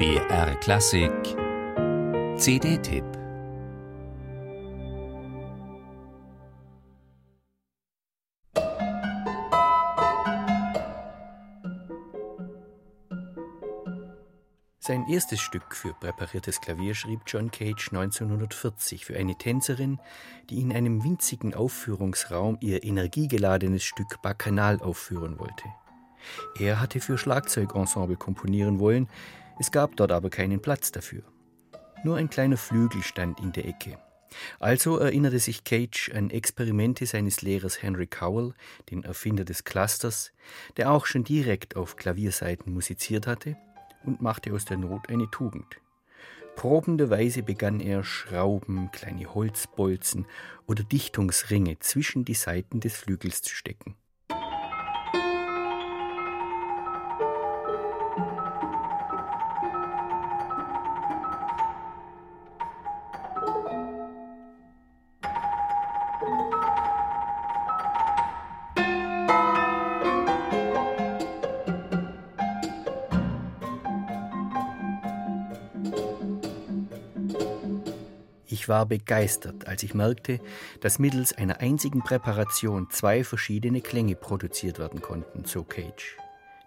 BR Klassik CD-Tipp Sein erstes Stück für präpariertes Klavier schrieb John Cage 1940 für eine Tänzerin, die in einem winzigen Aufführungsraum ihr energiegeladenes Stück Bacchanal aufführen wollte. Er hatte für Schlagzeugensemble komponieren wollen, es gab dort aber keinen Platz dafür. Nur ein kleiner Flügel stand in der Ecke. Also erinnerte sich Cage an Experimente seines Lehrers Henry Cowell, den Erfinder des Clusters, der auch schon direkt auf Klavierseiten musiziert hatte, und machte aus der Not eine Tugend. Probenderweise begann er, Schrauben, kleine Holzbolzen oder Dichtungsringe zwischen die Seiten des Flügels zu stecken. Ich war begeistert, als ich merkte, dass mittels einer einzigen Präparation zwei verschiedene Klänge produziert werden konnten, so Cage.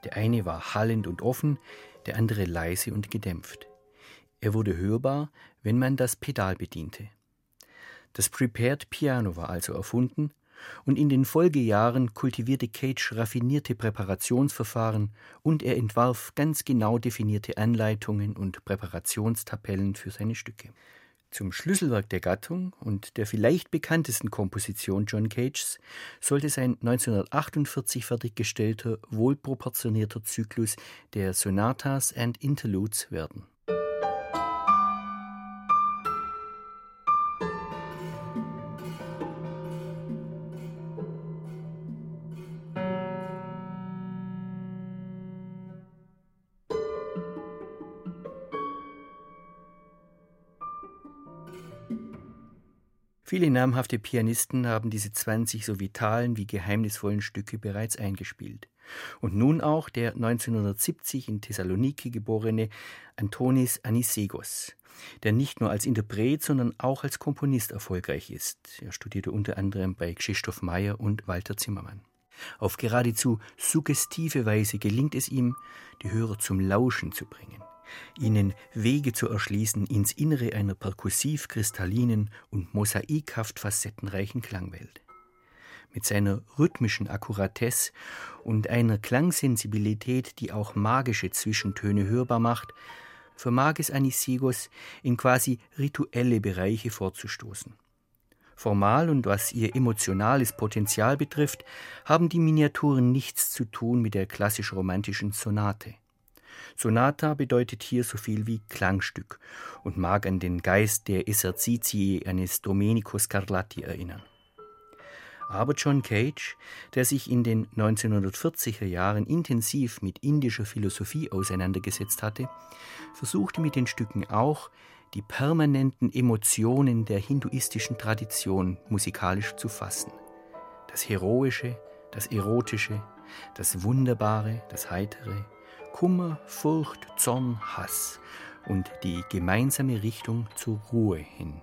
Der eine war hallend und offen, der andere leise und gedämpft. Er wurde hörbar, wenn man das Pedal bediente. Das Prepared Piano war also erfunden, und in den Folgejahren kultivierte Cage raffinierte Präparationsverfahren und er entwarf ganz genau definierte Anleitungen und Präparationstabellen für seine Stücke. Zum Schlüsselwerk der Gattung und der vielleicht bekanntesten Komposition John Cages sollte sein 1948 fertiggestellter, wohlproportionierter Zyklus der Sonatas and Interludes werden. Viele namhafte Pianisten haben diese 20 so vitalen wie geheimnisvollen Stücke bereits eingespielt. Und nun auch der 1970 in Thessaloniki geborene Antonis Anisegos, der nicht nur als Interpret, sondern auch als Komponist erfolgreich ist. Er studierte unter anderem bei Krzysztof Meyer und Walter Zimmermann. Auf geradezu suggestive Weise gelingt es ihm, die Hörer zum Lauschen zu bringen ihnen Wege zu erschließen ins Innere einer perkussiv kristallinen und mosaikhaft facettenreichen Klangwelt. Mit seiner rhythmischen Akkuratesse und einer Klangsensibilität, die auch magische Zwischentöne hörbar macht, vermag es Anisigos in quasi rituelle Bereiche vorzustoßen. Formal und was ihr emotionales Potenzial betrifft, haben die Miniaturen nichts zu tun mit der klassisch-romantischen Sonate. Sonata bedeutet hier so viel wie Klangstück und mag an den Geist der Esercizii eines Domenico Scarlatti erinnern. Aber John Cage, der sich in den 1940er Jahren intensiv mit indischer Philosophie auseinandergesetzt hatte, versuchte mit den Stücken auch, die permanenten Emotionen der hinduistischen Tradition musikalisch zu fassen. Das Heroische, das Erotische, das Wunderbare, das Heitere, Kummer, Furcht, Zorn, Hass und die gemeinsame Richtung zur Ruhe hin.